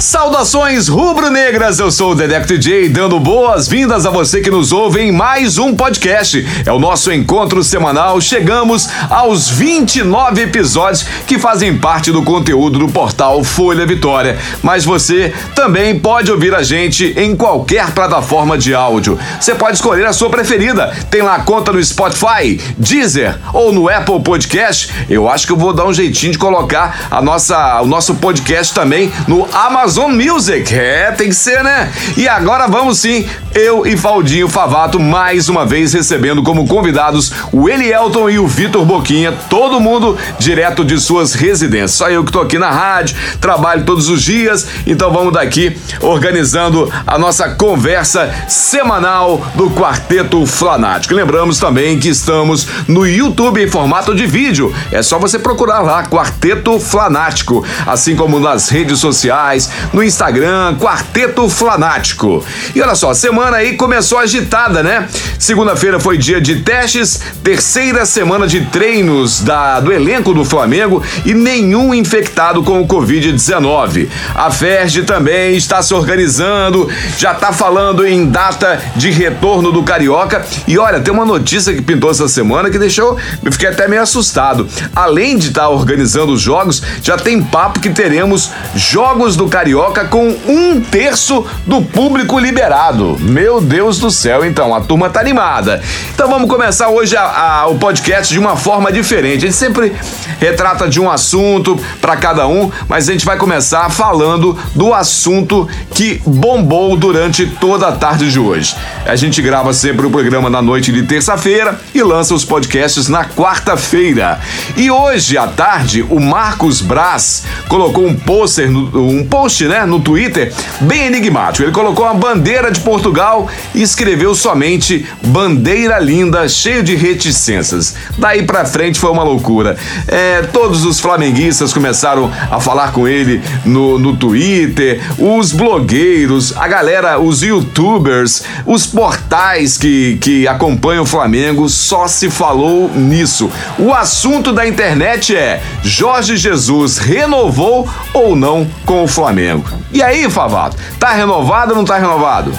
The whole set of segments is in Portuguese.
Saudações rubro-negras, eu sou o Dedeco DJ, dando boas-vindas a você que nos ouve em mais um podcast. É o nosso encontro semanal, chegamos aos 29 episódios que fazem parte do conteúdo do portal Folha Vitória. Mas você também pode ouvir a gente em qualquer plataforma de áudio. Você pode escolher a sua preferida. Tem lá conta no Spotify, Deezer ou no Apple Podcast. Eu acho que eu vou dar um jeitinho de colocar a nossa, o nosso podcast também no Amazon Amazon Music. É, tem que ser, né? E agora vamos sim, eu e Valdinho Favato mais uma vez recebendo como convidados o Elielton e o Vitor Boquinha, todo mundo direto de suas residências. Só eu que tô aqui na rádio, trabalho todos os dias, então vamos daqui organizando a nossa conversa semanal do Quarteto Flanático. Lembramos também que estamos no YouTube em formato de vídeo. É só você procurar lá Quarteto Flanático, assim como nas redes sociais, no Instagram, Quarteto Flanático. E olha só, a semana aí começou agitada, né? Segunda-feira foi dia de testes, terceira semana de treinos da, do elenco do Flamengo e nenhum infectado com o Covid-19. A FERJ também está se organizando, já está falando em data de retorno do Carioca. E olha, tem uma notícia que pintou essa semana que deixou, eu fiquei até meio assustado. Além de estar tá organizando os jogos, já tem papo que teremos jogos do Carioca Carioca com um terço do público liberado. Meu Deus do céu, então, a turma tá animada. Então vamos começar hoje a, a, o podcast de uma forma diferente. A gente sempre retrata de um assunto para cada um, mas a gente vai começar falando do assunto que bombou durante toda a tarde de hoje. A gente grava sempre o programa na noite de terça-feira e lança os podcasts na quarta-feira. E hoje à tarde, o Marcos Braz colocou um pôster, um post né, no Twitter, bem enigmático. Ele colocou uma bandeira de Portugal e escreveu somente bandeira linda, cheio de reticências. Daí pra frente foi uma loucura. É, todos os flamenguistas começaram a falar com ele no, no Twitter, os blogueiros, a galera, os youtubers, os portais que, que acompanham o Flamengo, só se falou nisso. O assunto da internet é Jorge Jesus renovou ou não com o Flamengo. Flamengo. E aí, Favato, tá renovado ou não tá renovado?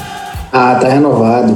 Ah, tá renovado.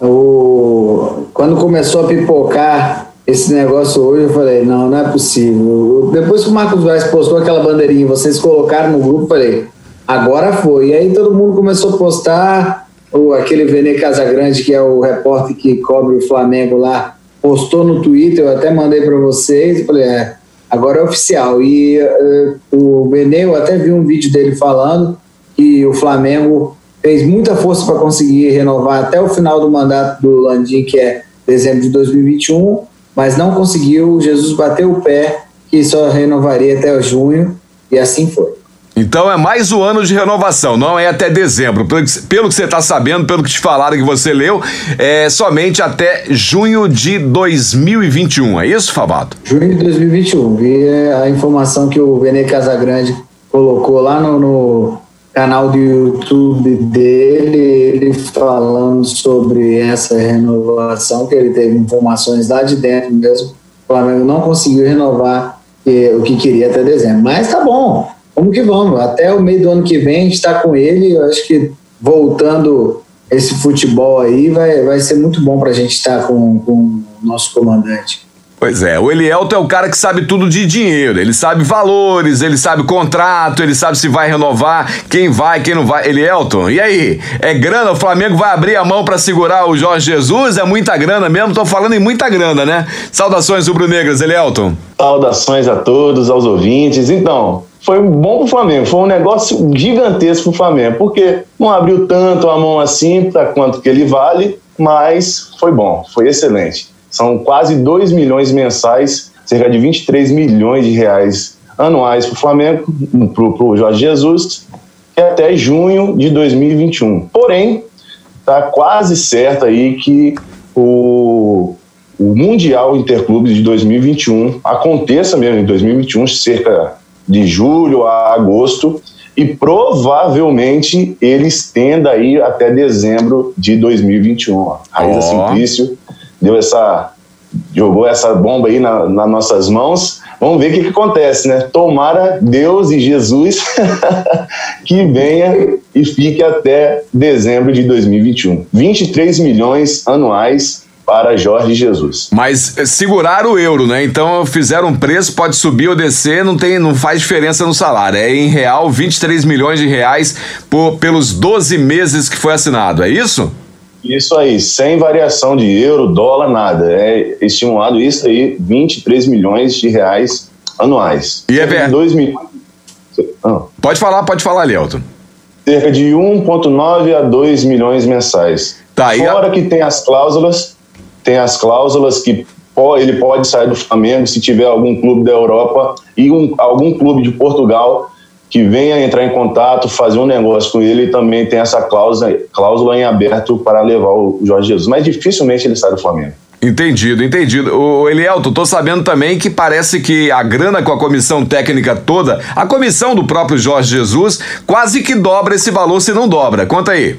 O... Quando começou a pipocar esse negócio hoje, eu falei, não, não é possível. Depois que o Marcos Vaz postou aquela bandeirinha, vocês colocaram no grupo, falei, agora foi. E aí todo mundo começou a postar, o, aquele Vene Casagrande, que é o repórter que cobre o Flamengo lá, postou no Twitter, eu até mandei para vocês, falei, é, agora é oficial. E uh, o Benê, eu até vi um vídeo dele falando que o Flamengo fez muita força para conseguir renovar até o final do mandato do Landim, que é dezembro de 2021, mas não conseguiu. Jesus bateu o pé que só renovaria até junho, e assim foi. Então é mais um ano de renovação, não é até dezembro. Pelo que, você está sabendo, pelo que te falaram que você leu, é somente até junho de 2021. É isso, Fabato? Junho de 2021. Vi é, a informação que o Vene Casagrande colocou lá no, no canal do YouTube dele, ele falando sobre essa renovação, que ele teve informações lá de dentro mesmo. O Flamengo não conseguiu renovar é, o que queria até dezembro. Mas tá bom vamos que vamos. Até o meio do ano que vem a gente está com ele. Eu acho que voltando esse futebol aí vai, vai ser muito bom para a gente estar tá com, com o nosso comandante. Pois é, o Elielto é o cara que sabe tudo de dinheiro. Ele sabe valores, ele sabe contrato, ele sabe se vai renovar, quem vai, quem não vai. Elielton, e aí? É grana? O Flamengo vai abrir a mão para segurar o Jorge Jesus? É muita grana mesmo? Tô falando em muita grana, né? Saudações rubro-negras, Elielton. Saudações a todos, aos ouvintes. Então, foi bom pro Flamengo, foi um negócio gigantesco pro Flamengo, porque não abriu tanto a mão assim para quanto que ele vale, mas foi bom, foi excelente. São quase 2 milhões mensais, cerca de 23 milhões de reais anuais para o Flamengo, para o Jorge Jesus, é até junho de 2021. Porém, tá quase certo aí que o, o Mundial Interclubes de 2021 aconteça mesmo em 2021, cerca de julho a agosto, e provavelmente ele estenda aí até dezembro de 2021. A Raíza oh. Simplício deu essa jogou essa bomba aí na, nas nossas mãos. Vamos ver o que, que acontece, né? Tomara Deus e Jesus que venha e fique até dezembro de 2021. 23 milhões anuais para Jorge Jesus. Mas segurar o euro, né? Então fizeram um preço, pode subir ou descer, não tem, não faz diferença no salário. É em real 23 milhões de reais por, pelos 12 meses que foi assinado, é isso? Isso aí, sem variação de euro, dólar, nada. É estimulado isso aí, 23 milhões de reais anuais. E é verdade. 2 milhões. Ah. Pode falar, pode falar, Lielton. Cerca de 1,9 a 2 milhões mensais. Tá, Fora a... que tem as cláusulas, tem as cláusulas que ele pode sair do Flamengo se tiver algum clube da Europa e um, algum clube de Portugal que venha entrar em contato, fazer um negócio com ele, também tem essa cláusula, cláusula em aberto para levar o Jorge Jesus. Mas dificilmente ele sai do Flamengo. Entendido, entendido. O Elielto, tô sabendo também que parece que a grana com a comissão técnica toda, a comissão do próprio Jorge Jesus, quase que dobra esse valor se não dobra. Conta aí.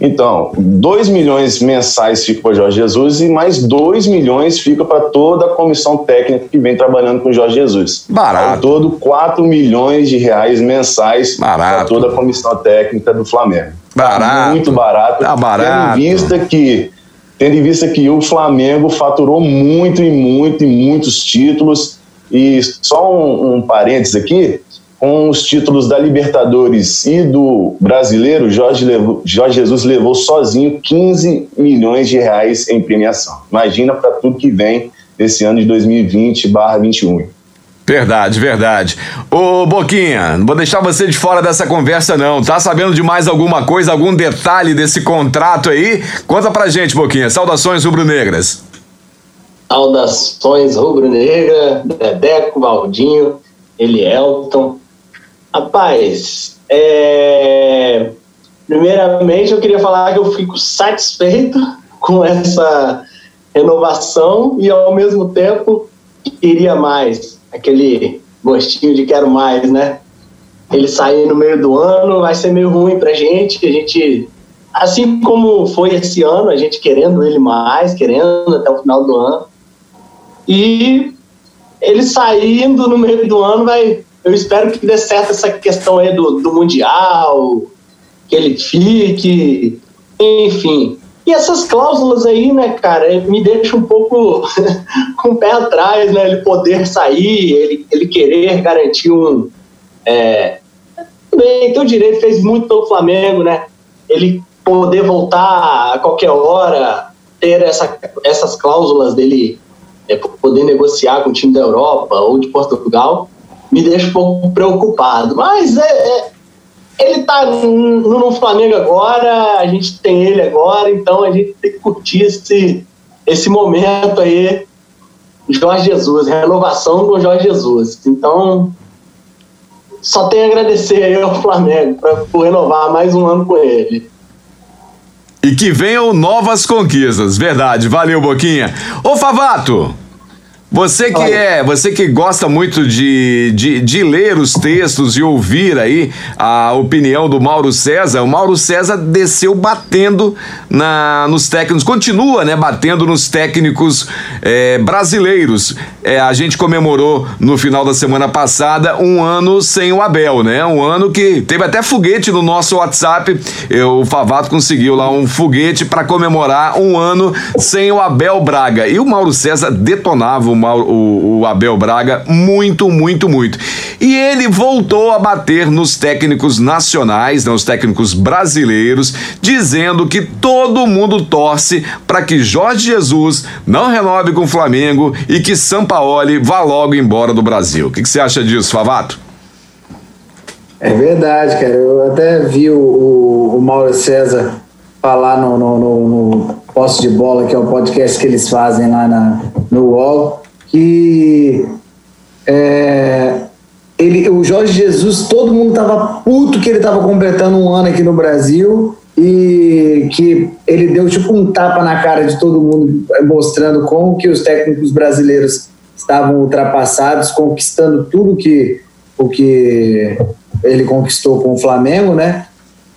Então, 2 milhões mensais fica para o Jorge Jesus e mais 2 milhões fica para toda a comissão técnica que vem trabalhando com o Jorge Jesus. Barato. Ao todo, 4 milhões de reais mensais para toda a comissão técnica do Flamengo. Barato. Muito barato. Tá barato. Tendo em vista que, tendo em vista que o Flamengo faturou muito e muito e muitos títulos. E só um, um parênteses aqui, com os títulos da Libertadores e do Brasileiro, Jorge, levou, Jorge Jesus levou sozinho 15 milhões de reais em premiação. Imagina para tudo que vem nesse ano de 2020/21. Verdade, verdade. Ô Boquinha, não vou deixar você de fora dessa conversa não. Tá sabendo de mais alguma coisa, algum detalhe desse contrato aí? Conta pra gente, Boquinha. Saudações rubro-negras. Saudações rubro-negra, Dedeco, Valdinho, Elielton, Rapaz, é... primeiramente eu queria falar que eu fico satisfeito com essa renovação e ao mesmo tempo queria mais, aquele gostinho de quero mais, né? Ele sair no meio do ano vai ser meio ruim pra gente, a gente assim como foi esse ano, a gente querendo ele mais, querendo até o final do ano. E ele saindo no meio do ano vai eu espero que dê certo essa questão aí do, do Mundial, que ele fique, enfim. E essas cláusulas aí, né, cara, me deixa um pouco com o pé atrás, né? Ele poder sair, ele, ele querer garantir um. É, bem, tem o direito, fez muito pelo Flamengo, né? Ele poder voltar a qualquer hora, ter essa, essas cláusulas dele é, poder negociar com o time da Europa ou de Portugal me deixa um pouco preocupado. Mas é, é ele está no, no, Flamengo agora, a gente tem ele agora, então a gente tem que curtir esse, esse momento aí. Jorge Jesus, renovação com Jorge Jesus. Então, só tenho a agradecer aí ao Flamengo por renovar mais um ano com ele. E que venham novas conquistas, verdade. Valeu, Boquinha. Ô, Favato, você que é, você que gosta muito de, de, de, ler os textos e ouvir aí a opinião do Mauro César, o Mauro César desceu batendo na, nos técnicos, continua, né, batendo nos técnicos é, brasileiros. É, a gente comemorou no final da semana passada um ano sem o Abel, né? Um ano que teve até foguete no nosso WhatsApp. Eu, o Favato conseguiu lá um foguete para comemorar um ano sem o Abel Braga. E o Mauro César detonava o o, o Abel Braga muito, muito, muito. E ele voltou a bater nos técnicos nacionais, nos né, técnicos brasileiros, dizendo que todo mundo torce para que Jorge Jesus não renove com o Flamengo e que Sampaoli vá logo embora do Brasil. O que, você acha disso, Favato? É verdade, cara. Eu até vi o, o, o Mauro César falar no, no, no, no de Bola, que é o podcast que eles fazem lá na, no UOL que é, ele, o Jorge Jesus, todo mundo tava puto que ele tava completando um ano aqui no Brasil e que ele deu tipo um tapa na cara de todo mundo, mostrando como que os técnicos brasileiros estavam ultrapassados, conquistando tudo que o que ele conquistou com o Flamengo, né?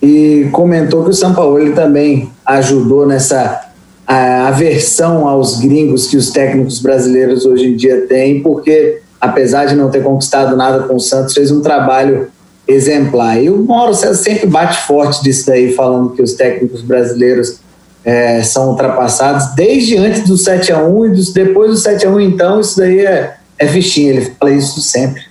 E comentou que o São Paulo também ajudou nessa aversão aos gringos que os técnicos brasileiros hoje em dia têm, porque apesar de não ter conquistado nada com o Santos, fez um trabalho exemplar. E o Mauro sempre bate forte disso daí, falando que os técnicos brasileiros é, são ultrapassados desde antes do 7 a 1 e dos, depois do 7 a 1 então isso daí é, é ele fala isso sempre.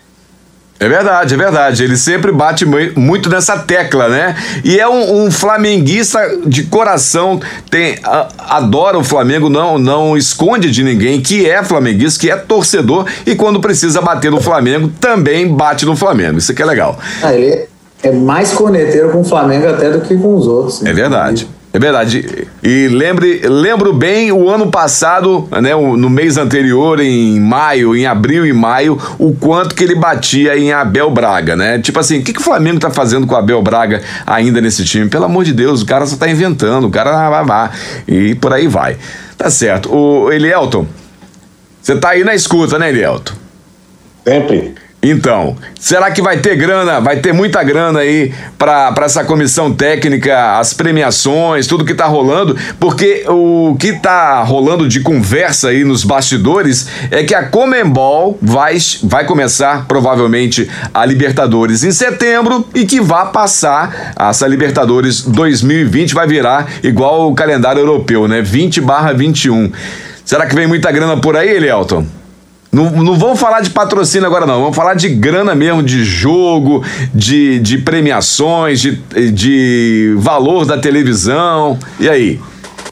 É verdade, é verdade. Ele sempre bate muito nessa tecla, né? E é um, um flamenguista de coração, tem, a, adora o Flamengo, não, não esconde de ninguém que é flamenguista, que é torcedor e quando precisa bater no Flamengo, também bate no Flamengo. Isso que é legal. Ah, ele é mais corneteiro com o Flamengo até do que com os outros. É verdade. É verdade. E lembre, lembro bem o ano passado, né, no mês anterior, em maio, em abril e maio, o quanto que ele batia em Abel Braga, né? Tipo assim, o que, que o Flamengo tá fazendo com o Abel Braga ainda nesse time? Pelo amor de Deus, o cara só tá inventando, o cara vai, vai, e por aí vai. Tá certo. O Elielton, você tá aí na escuta, né, Elielton? Sempre. Então, será que vai ter grana, vai ter muita grana aí para essa comissão técnica, as premiações, tudo que tá rolando? Porque o que tá rolando de conversa aí nos bastidores é que a Comembol vai, vai começar provavelmente a Libertadores em setembro e que vai passar essa Libertadores 2020 vai virar igual o calendário europeu, né? 20/21. Será que vem muita grana por aí, Elielton? Não, não vamos falar de patrocínio agora, não. Vamos falar de grana mesmo, de jogo, de, de premiações, de, de valor da televisão. E aí?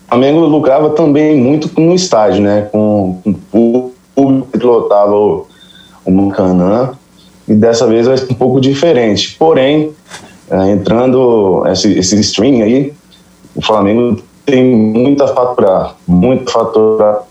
O Flamengo lucrava também muito no estádio, né? Com, com o público que lotava o, o. E dessa vez vai ser um pouco diferente. Porém, é, entrando esse, esse aí, o Flamengo tem muita faturar, muito faturar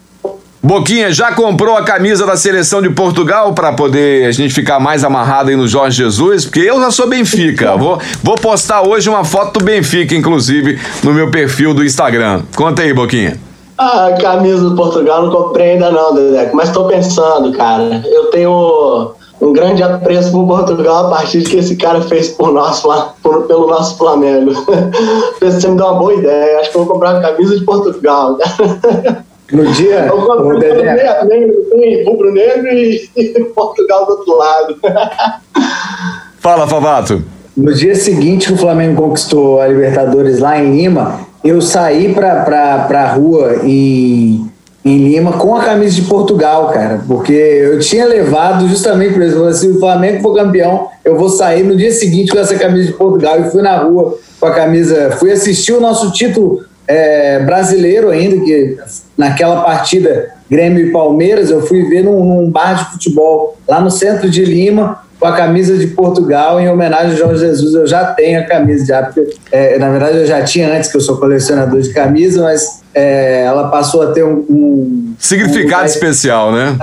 Boquinha, já comprou a camisa da seleção de Portugal para poder a gente ficar mais amarrado aí no Jorge Jesus? Porque eu já sou Benfica. Vou, vou postar hoje uma foto do Benfica, inclusive, no meu perfil do Instagram. Conta aí, Boquinha. Ah, a camisa do Portugal não comprei ainda não, Dedeco, mas estou pensando, cara. Eu tenho um grande apreço por Portugal a partir de que esse cara fez por nós, por, pelo nosso Flamengo. Você me deu uma boa ideia. Acho que eu vou comprar a camisa de Portugal. No dia. O Dedé. Rubro-negro e, e Portugal do outro lado. Fala, Favato. No dia seguinte que o Flamengo conquistou a Libertadores lá em Lima, eu saí pra, pra, pra rua em, em Lima com a camisa de Portugal, cara, porque eu tinha levado justamente por isso. Se o Flamengo for campeão, eu vou sair no dia seguinte com essa camisa de Portugal e fui na rua com a camisa. Fui assistir o nosso título é, brasileiro ainda, que naquela partida Grêmio e Palmeiras, eu fui ver num, num, bar de futebol lá no centro de Lima, com a camisa de Portugal, em homenagem ao Jorge Jesus. Eu já tenho a camisa, já, porque, é, na verdade eu já tinha antes, que eu sou colecionador de camisa, mas é, ela passou a ter um. um Significado um, especial, né?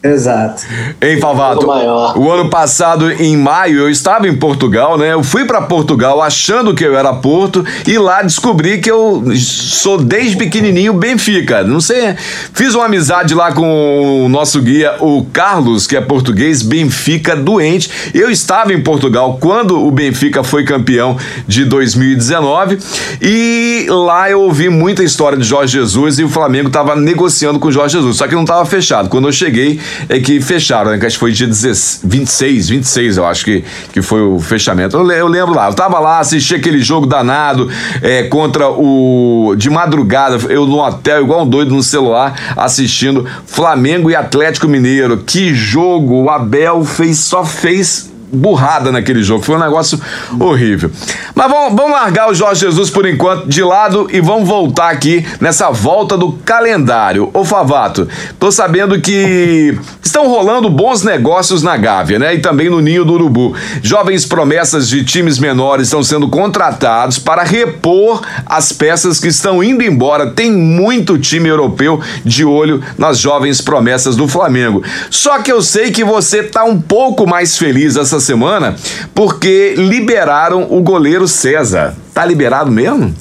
Exato. Em Favato, o ano passado, em maio, eu estava em Portugal, né? Eu fui para Portugal achando que eu era Porto e lá descobri que eu sou desde pequenininho Benfica. Não sei, fiz uma amizade lá com o nosso guia, o Carlos, que é português, Benfica doente. Eu estava em Portugal quando o Benfica foi campeão de 2019 e lá eu ouvi muita história de Jorge Jesus e o Flamengo estava negociando com o Jorge Jesus, só que não estava fechado. Quando eu cheguei, é que fecharam, né? Acho que foi dia 26, 26, eu acho que, que foi o fechamento. Eu, eu lembro lá, eu tava lá, assisti aquele jogo danado é, contra o. De madrugada, eu no hotel, igual um doido no celular, assistindo Flamengo e Atlético Mineiro. Que jogo! O Abel fez, só fez burrada naquele jogo. Foi um negócio horrível. Mas vamos, vamos largar o Jorge Jesus por enquanto de lado e vamos voltar aqui nessa volta do calendário. Ô Favato, tô sabendo que estão rolando bons negócios na Gávea, né? E também no Ninho do Urubu. Jovens promessas de times menores estão sendo contratados para repor as peças que estão indo embora. Tem muito time europeu de olho nas jovens promessas do Flamengo. Só que eu sei que você tá um pouco mais feliz essa essa semana porque liberaram o goleiro César. Tá liberado mesmo?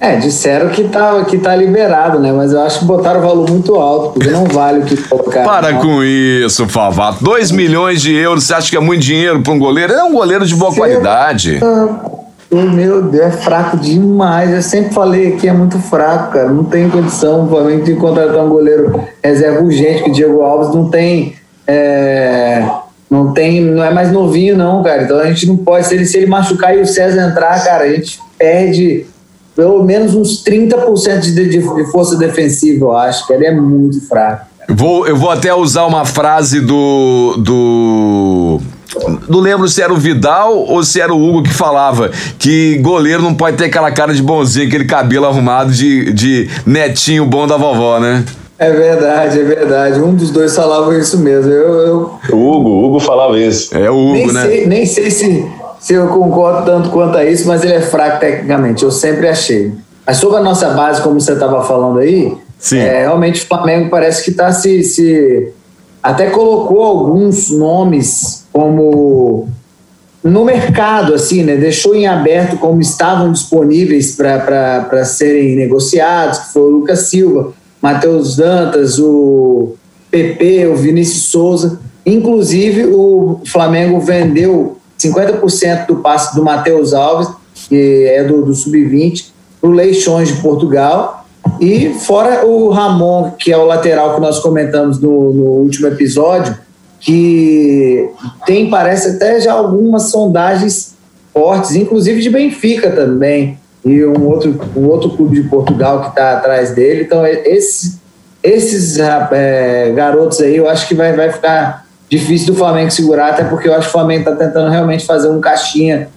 É, disseram que tá, que tá liberado, né? Mas eu acho que botaram o valor muito alto, porque não vale o que colocar. Para com isso, Favato. 2 milhões de euros, você acha que é muito dinheiro para um goleiro? É um goleiro de boa Cê qualidade. Tá... Meu Deus, é fraco demais. Eu sempre falei que é muito fraco, cara. Não tem condição Flamengo de contratar um goleiro reserva urgente, que o Diego Alves não tem. É, não tem. Não é mais novinho, não, cara. Então a gente não pode. Se ele, se ele machucar e o César entrar, cara, a gente perde pelo menos uns 30% de, de, de força defensiva, eu acho, que ele é muito fraco. Vou, eu vou até usar uma frase do. do não lembro se era o Vidal ou se era o Hugo que falava que goleiro não pode ter aquela cara de bonzinho, aquele cabelo arrumado de, de netinho bom da vovó, né? É verdade, é verdade. Um dos dois falava isso mesmo. Eu, eu... O Hugo, o Hugo falava isso. É o Hugo, nem né? Sei, nem sei se, se eu concordo tanto quanto a isso, mas ele é fraco tecnicamente. Eu sempre achei. Mas sobre a nossa base, como você estava falando aí, é, realmente o Flamengo parece que está se, se. Até colocou alguns nomes como no mercado, assim, né? Deixou em aberto como estavam disponíveis para serem negociados, que foi o Lucas Silva, Matheus Dantas, o PP, o Vinícius Souza. Inclusive, o Flamengo vendeu 50% do passe do Matheus Alves, que é do, do Sub-20, para o Leixões de Portugal. E fora o Ramon, que é o lateral que nós comentamos no, no último episódio, que tem, parece até já algumas sondagens fortes, inclusive de Benfica também, e um outro, um outro clube de Portugal que está atrás dele. Então, esse, esses é, garotos aí, eu acho que vai, vai ficar difícil do Flamengo segurar, até porque eu acho que o Flamengo está tentando realmente fazer um caixinha,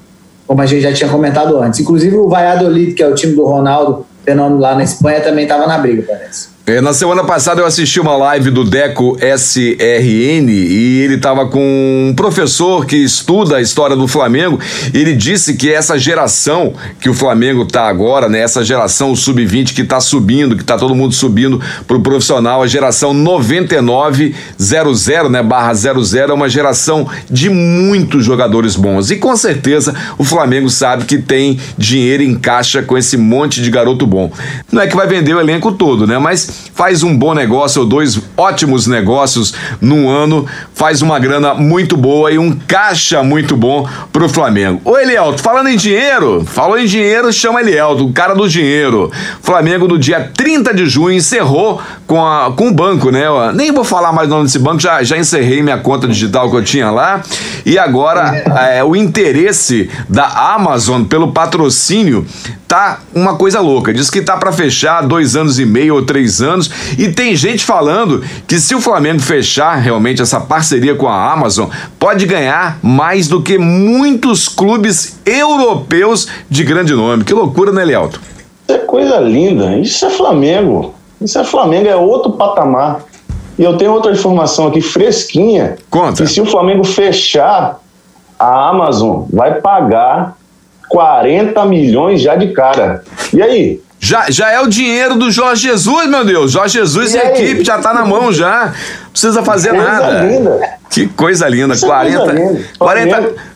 como a gente já tinha comentado antes. Inclusive o Valladolid, que é o time do Ronaldo, fenômeno lá na Espanha, também estava na briga, parece. É, na semana passada eu assisti uma live do Deco SRN e ele estava com um professor que estuda a história do Flamengo ele disse que essa geração que o Flamengo está agora, né, essa geração sub-20 que está subindo, que está todo mundo subindo para o profissional, a geração 9900, né, barra 00, é uma geração de muitos jogadores bons e com certeza o Flamengo sabe que tem dinheiro em caixa com esse monte de garoto bom. Não é que vai vender o elenco todo, né, mas faz um bom negócio ou dois ótimos negócios no ano, faz uma grana muito boa e um caixa muito bom pro Flamengo. Ô Elielto, falando em dinheiro, falou em dinheiro, chama Elielto, o cara do dinheiro. Flamengo no dia 30 de junho encerrou com, a, com o banco, né? Nem vou falar mais o nome desse banco, já, já encerrei minha conta digital que eu tinha lá. E agora é, o interesse da Amazon pelo patrocínio tá uma coisa louca. Diz que tá para fechar dois anos e meio ou três anos. E tem gente falando que se o Flamengo fechar realmente essa parceria com a Amazon, pode ganhar mais do que muitos clubes europeus de grande nome. Que loucura, né, Lealto? É coisa linda. Isso é Flamengo. Isso é Flamengo, é outro patamar. E eu tenho outra informação aqui fresquinha. Conta. Que se o Flamengo fechar, a Amazon vai pagar 40 milhões já de cara. E aí? Já, já é o dinheiro do Jorge Jesus, meu Deus. Jorge Jesus e, e a equipe já tá na mão já. Não precisa fazer coisa nada. Linda. Que coisa linda. Isso 40, é coisa linda. 40, 40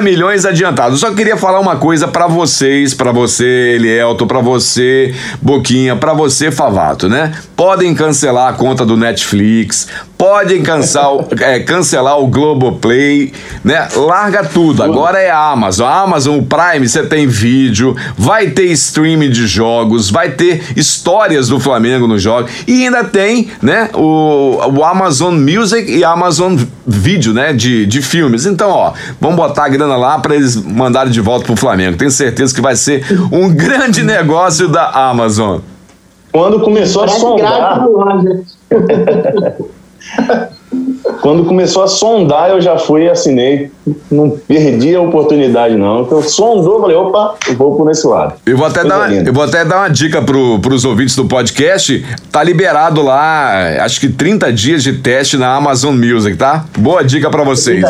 milhões adiantados. Só queria falar uma coisa para vocês, para você, Elielto, para você, Boquinha, para você, Favato, né? Podem cancelar a conta do Netflix, podem cancelar, é, cancelar o Globoplay, né? Larga tudo. Agora é a Amazon. A Amazon o Prime, você tem vídeo, vai ter streaming de jogos, vai ter histórias do Flamengo no jogo e ainda tem, né, o, o Amazon Music e Amazon Video, né, de, de filmes. Então, ó, vamos botar a grana lá para eles mandarem de volta pro Flamengo. Tenho certeza que vai ser um grande negócio da Amazon. Quando começou a sondar. Quando começou a sondar, eu já fui e assinei. Não perdi a oportunidade, não. Então, sondou, falei, opa, vou por esse lado. Eu vou até, dar uma, eu vou até dar uma dica pro, pros ouvintes do podcast. Tá liberado lá, acho que 30 dias de teste na Amazon Music, tá? Boa dica para vocês.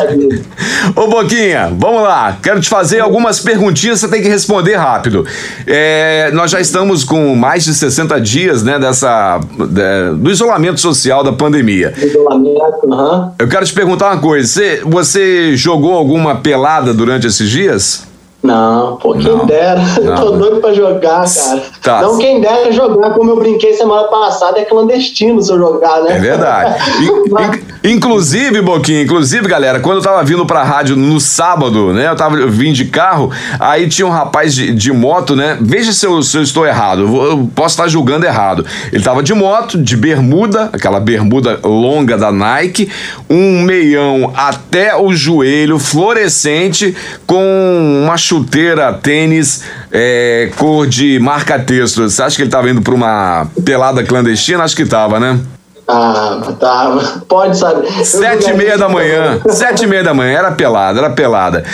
Ô, Boquinha, vamos lá. Quero te fazer algumas perguntinhas, você tem que responder rápido. É, nós já estamos com mais de 60 dias, né, dessa, de, do isolamento social da pandemia. Isolamento, aham. Eu quero te perguntar uma coisa. Você, você jogou alguma pelada durante esses dias? Não, pô, quem Não. dera. Não. Tô doido pra jogar, cara. Tá. Não, quem dera jogar, como eu brinquei semana passada, é clandestino se eu jogar, né? É verdade. In- inclusive, Boquinha, inclusive, galera, quando eu tava vindo pra rádio no sábado, né? Eu tava vindo de carro, aí tinha um rapaz de, de moto, né? Veja se eu, se eu estou errado. Eu, eu posso estar julgando errado. Ele tava de moto, de bermuda, aquela bermuda longa da Nike, um meião até o joelho, fluorescente, com uma chuteira tênis é, cor de marca-texto. Você acha que ele tava indo pra uma pelada clandestina? Acho que tava, né? Ah, tá. Pode saber. Sete e meia da manhã. Sete e meia da manhã. Era pelada, era pelada.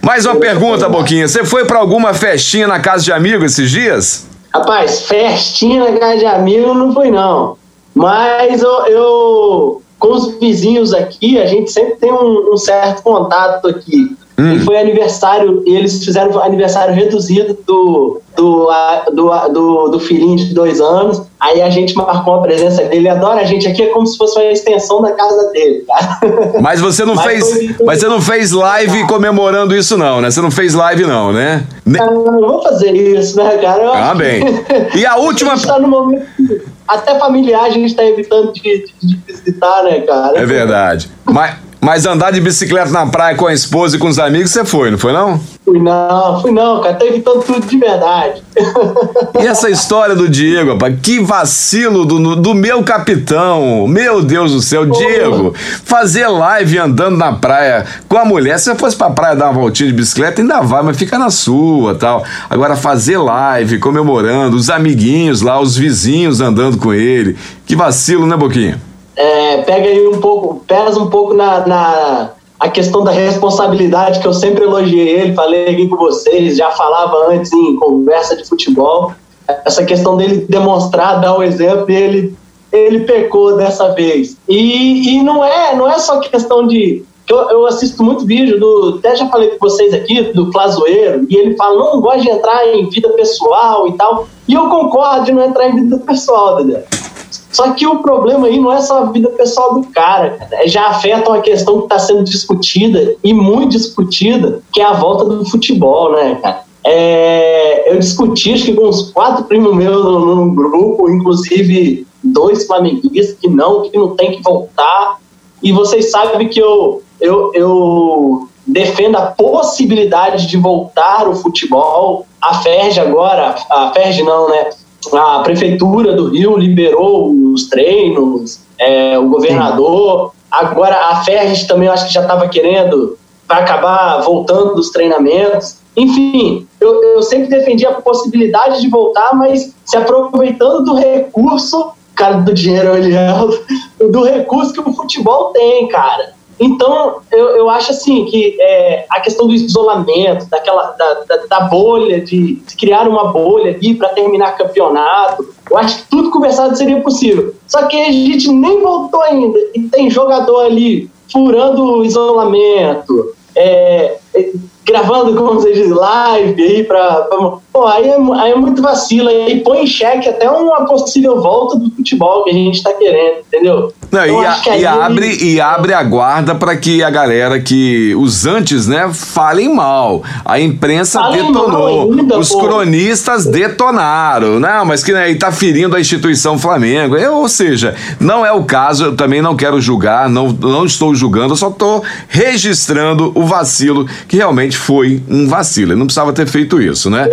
Mais uma pergunta, Boquinha. Você foi pra alguma festinha na casa de amigo esses dias? Rapaz, festinha na casa de amigo não fui, não. Mas eu, eu- com os vizinhos aqui, a gente sempre tem um, um certo contato aqui. E foi aniversário, e eles fizeram aniversário reduzido do, do, do, do, do filhinho de dois anos. Aí a gente marcou a presença dele. Ele adora a gente aqui, é como se fosse uma extensão da casa dele, cara. Mas você não Mas fez, foi- mas você não fez live comemorando isso não, né? Você não fez live não, né? Ne- Ah, não vou fazer isso, né, cara? Eu Ah, bem. E a última- A gente tá no momento até familiar a gente tá evitando de, de- de visitar, né, cara? É verdade. Mas, mas andar de bicicleta na praia com a esposa e com os amigos, você foi, não foi não? Fui não, fui não, cara. Tá evitando tudo de verdade. E essa história do Diego, rapaz, que vacilo do, do meu capitão. Meu Deus do céu, Diego, fazer live andando na praia com a mulher. Se você fosse pra praia dar uma voltinha de bicicleta, ainda vai, mas fica na sua tal. Agora, fazer live comemorando, os amiguinhos lá, os vizinhos andando com ele. Que vacilo, né, Boquinha? É, pega aí um pouco, pesa um pouco na, na a questão da responsabilidade que eu sempre elogiei ele, falei aqui com vocês, já falava antes em conversa de futebol, essa questão dele demonstrar, dar o exemplo, e ele, ele pecou dessa vez. E, e não é não é só questão de eu, eu assisto muito vídeo do. Até já falei com vocês aqui, do Clazoeiro, e ele fala, não gosta de entrar em vida pessoal e tal. E eu concordo de não entrar em vida pessoal, Dedé. Só que o problema aí não é só a vida pessoal do cara. É, já afeta uma questão que está sendo discutida e muito discutida, que é a volta do futebol, né, cara? É, eu discuti acho que com uns quatro primos meus no grupo, inclusive dois flamenguistas que não, que não tem que voltar. E vocês sabem que eu, eu, eu defendo a possibilidade de voltar o futebol. A FERJ agora, a FERJ não, né? A Prefeitura do Rio liberou os treinos, é, o governador. Agora a FERJ também acho que já estava querendo para acabar voltando dos treinamentos. Enfim, eu, eu sempre defendi a possibilidade de voltar, mas se aproveitando do recurso, cara, do dinheiro, ele é, do recurso que o futebol tem, cara. Então, eu, eu acho assim que é, a questão do isolamento, daquela, da, da, da bolha, de, de criar uma bolha ali para terminar campeonato, eu acho que tudo conversado seria possível. Só que a gente nem voltou ainda. E tem jogador ali furando o isolamento, é, é, gravando, como você diz, live aí pra. pra pô, aí é, aí é muito vacilo, aí põe em xeque até uma possível volta do futebol que a gente tá querendo, entendeu? Não, Eu e, a- e abre, ele- e abre a guarda para que a galera que os antes, né, falem mal. A imprensa Falem detonou, ainda, os pô. cronistas detonaram, não, mas que né, tá ferindo a instituição Flamengo. Eu, ou seja, não é o caso. Eu também não quero julgar, não, não estou julgando, eu só estou registrando o vacilo que realmente foi um vacilo. Ele não precisava ter feito isso, né?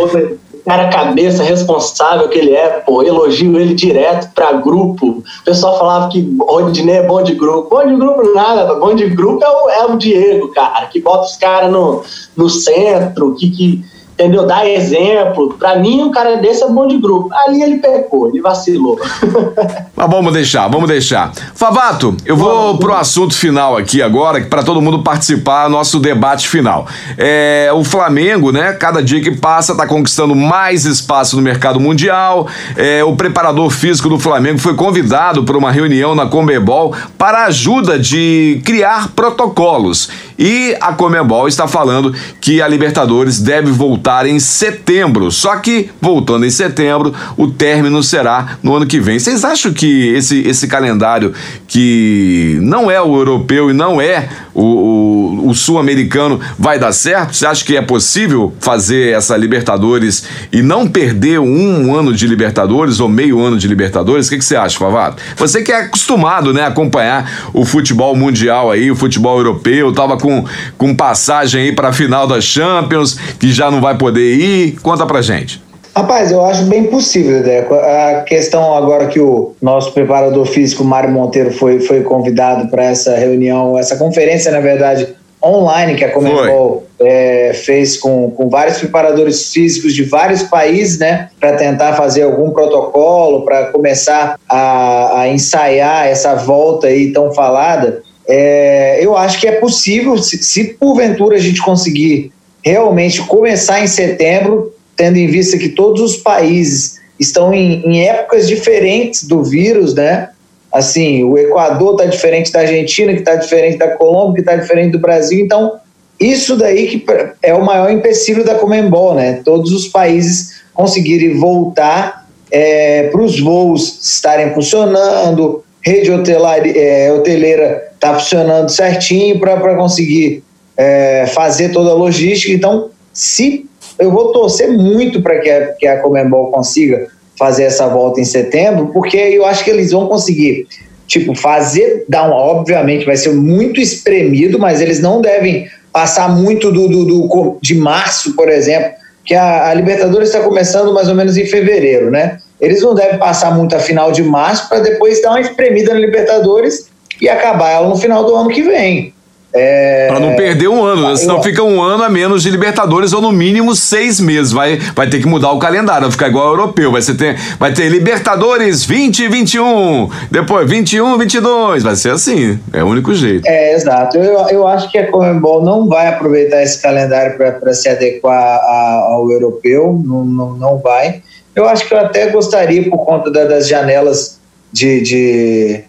Cara, cabeça responsável que ele é, pô, elogio ele direto pra grupo. O pessoal falava que Rodinei é bom de grupo. Bom de grupo nada, bom de grupo é o, é o Diego, cara, que bota os caras no, no centro, que, que, entendeu? Dá exemplo. Pra mim, um cara desse é bom de grupo. Ali ele pecou, ele vacilou. Mas vamos deixar, vamos deixar. Favato, eu vou pro assunto final aqui agora, para todo mundo participar, nosso debate final. É, o Flamengo, né, cada dia que passa, tá conquistando mais espaço no mercado mundial. É, o preparador físico do Flamengo foi convidado para uma reunião na Comebol para ajuda de criar protocolos. E a Comebol está falando que a Libertadores deve voltar em setembro. Só que, voltando em setembro, o término será no ano que vem. Vocês acham que esse, esse calendário que não é o europeu e não é o, o, o sul-americano vai dar certo? Você acha que é possível fazer essa Libertadores e não perder um ano de Libertadores ou meio ano de Libertadores? O que, que você acha, Favato? Você que é acostumado né, a acompanhar o futebol mundial aí, o futebol europeu, tava com, com passagem aí para a final da Champions, que já não vai poder ir. Conta pra gente. Rapaz, eu acho bem possível, Deco. A questão agora que o nosso preparador físico, Mário Monteiro, foi, foi convidado para essa reunião, essa conferência, na verdade, online que a Comembol é, fez com, com vários preparadores físicos de vários países, né, para tentar fazer algum protocolo, para começar a, a, ensaiar essa volta aí tão falada. É, eu acho que é possível, se, se porventura a gente conseguir realmente começar em setembro, tendo em vista que todos os países estão em, em épocas diferentes do vírus, né? Assim, o Equador está diferente da Argentina, que está diferente da Colômbia, que está diferente do Brasil. Então, isso daí que é o maior empecilho da Comembol, né? Todos os países conseguirem voltar é, para os voos estarem funcionando, rede é, hoteleira está funcionando certinho para conseguir é, fazer toda a logística. Então, se eu vou torcer muito para que a, que a Comembol consiga fazer essa volta em setembro, porque eu acho que eles vão conseguir, tipo, fazer, dar um, obviamente vai ser muito espremido, mas eles não devem passar muito do, do, do de março, por exemplo, que a, a Libertadores está começando mais ou menos em fevereiro, né? Eles não devem passar muito a final de março para depois dar uma espremida na Libertadores e acabar ela no final do ano que vem. É... Para não perder um ano, né? senão fica um ano a menos de Libertadores ou no mínimo seis meses. Vai, vai ter que mudar o calendário, vai ficar igual ao europeu. Vai, ter, vai ter Libertadores 20 e 21, depois 21 22. Vai ser assim, é o único jeito. É, exato. Eu, eu acho que a Comembol não vai aproveitar esse calendário para se adequar a, ao europeu, não, não, não vai. Eu acho que eu até gostaria, por conta da, das janelas de, de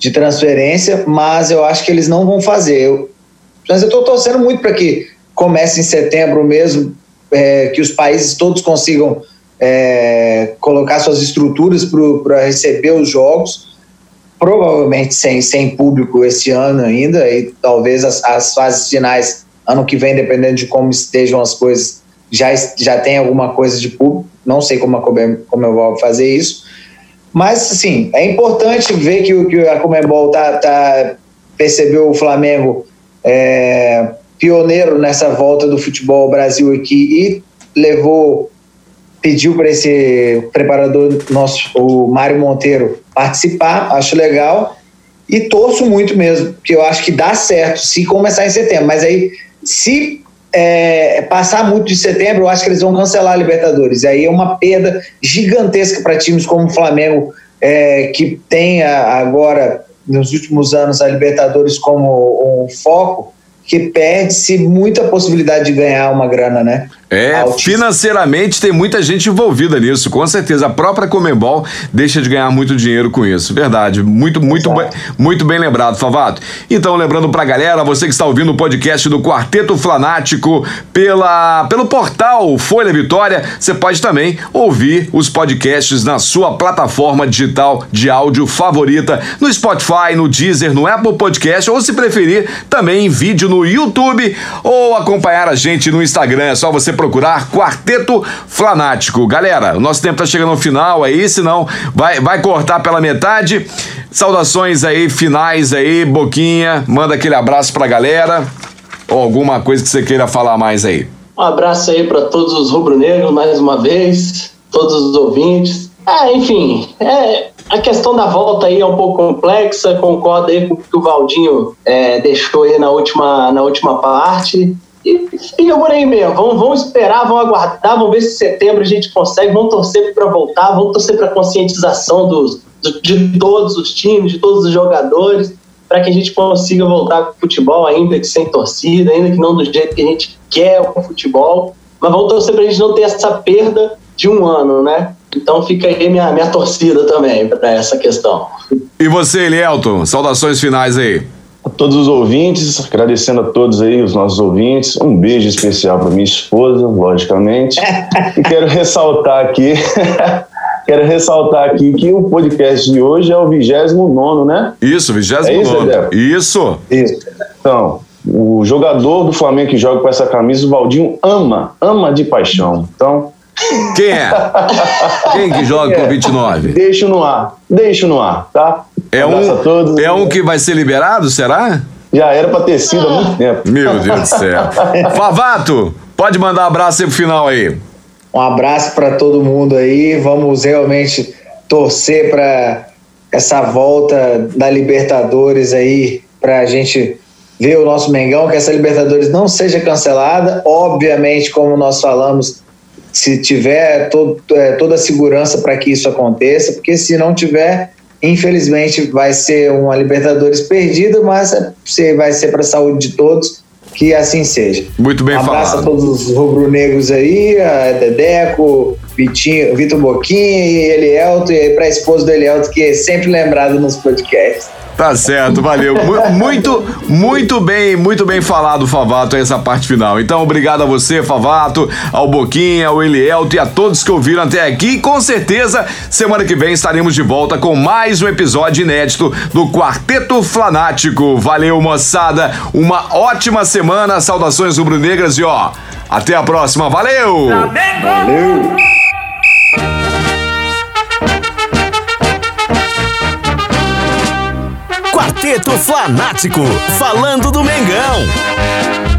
de transferência, mas eu acho que eles não vão fazer. Eu, mas eu estou torcendo muito para que comece em setembro mesmo, é, que os países todos consigam é, colocar suas estruturas para receber os jogos, provavelmente sem, sem público esse ano ainda, e talvez as, as fases finais ano que vem, dependendo de como estejam as coisas, já, já tem alguma coisa de público. Não sei como, a, como eu vou fazer isso, mas, assim, é importante ver que, que a Comembol tá, tá, percebeu o Flamengo é, pioneiro nessa volta do futebol Brasil aqui e levou, pediu para esse preparador nosso, o Mário Monteiro, participar. Acho legal. E torço muito mesmo, porque eu acho que dá certo se começar em setembro. Mas aí, se é, passar muito de setembro, eu acho que eles vão cancelar a Libertadores. Aí é uma perda gigantesca para times como o Flamengo, é, que tem agora, nos últimos anos, a Libertadores como um foco, que perde-se muita possibilidade de ganhar uma grana, né? É, Altíssimo. financeiramente tem muita gente envolvida nisso, com certeza. A própria Comembol deixa de ganhar muito dinheiro com isso. Verdade. Muito, muito, bem, muito bem lembrado, Favato. Então, lembrando pra galera, você que está ouvindo o podcast do Quarteto Flanático pela, pelo portal Folha Vitória, você pode também ouvir os podcasts na sua plataforma digital de áudio favorita, no Spotify, no Deezer, no Apple Podcast, ou se preferir, também em vídeo no YouTube ou acompanhar a gente no Instagram. É só você procurar Quarteto Flanático. Galera, o nosso tempo tá chegando ao final aí, senão vai, vai cortar pela metade. Saudações aí, finais aí, Boquinha, manda aquele abraço pra galera. Ou alguma coisa que você queira falar mais aí. Um abraço aí para todos os rubro-negros mais uma vez, todos os ouvintes. É, enfim, é, a questão da volta aí é um pouco complexa, concordo aí com o que o Valdinho é, deixou aí na última, na última parte. E fica por aí mesmo. Vamos esperar, vamos aguardar, vamos ver se em setembro a gente consegue. Vamos torcer para voltar, vamos torcer para conscientização dos, de todos os times, de todos os jogadores, para que a gente consiga voltar com o futebol, ainda que sem torcida, ainda que não do jeito que a gente quer o futebol. Mas vamos torcer para a gente não ter essa perda de um ano, né? Então fica aí minha, minha torcida também para essa questão. E você, Elielton, saudações finais aí a todos os ouvintes, agradecendo a todos aí, os nossos ouvintes. Um beijo especial para minha esposa, logicamente. e quero ressaltar aqui Quero ressaltar aqui que o podcast de hoje é o 29, né? Isso, 29. É isso, Edel? Isso. Isso. Então, o jogador do Flamengo que joga com essa camisa, o Valdinho, ama, ama de paixão. Então, Quem é? Quem que joga com 29? deixo no ar, deixo no ar, tá? É Abraço a um, todos. é um que vai ser liberado, será? Já era pra ter sido há muito tempo. Meu Deus do céu. Favato, pode mandar um abraço aí pro final aí. Um abraço para todo mundo aí. Vamos realmente torcer para essa volta da Libertadores aí, para a gente ver o nosso Mengão, que essa Libertadores não seja cancelada. Obviamente, como nós falamos, se tiver to é, toda a segurança para que isso aconteça, porque se não tiver, infelizmente vai ser uma Libertadores perdida, mas vai ser para a saúde de todos. Que assim seja. Muito bem um abraço falado. a todos os rubro-negros aí, a Dedeco, Vitinho, Vitor Boquinha e Elielto, e aí pra esposa do Elielto, que é sempre lembrado nos podcasts. Tá certo, valeu. Mu- Muito, muito bem, muito bem falado, Favato, essa parte final. Então, obrigado a você, Favato, ao Boquinha, ao Elielto e a todos que ouviram até aqui. Com certeza, semana que vem estaremos de volta com mais um episódio inédito do Quarteto Flanático. Valeu, moçada. Uma ótima semana. Saudações rubro-negras e ó, até a próxima. Valeu! Valeu! Flanático, falando do Mengão.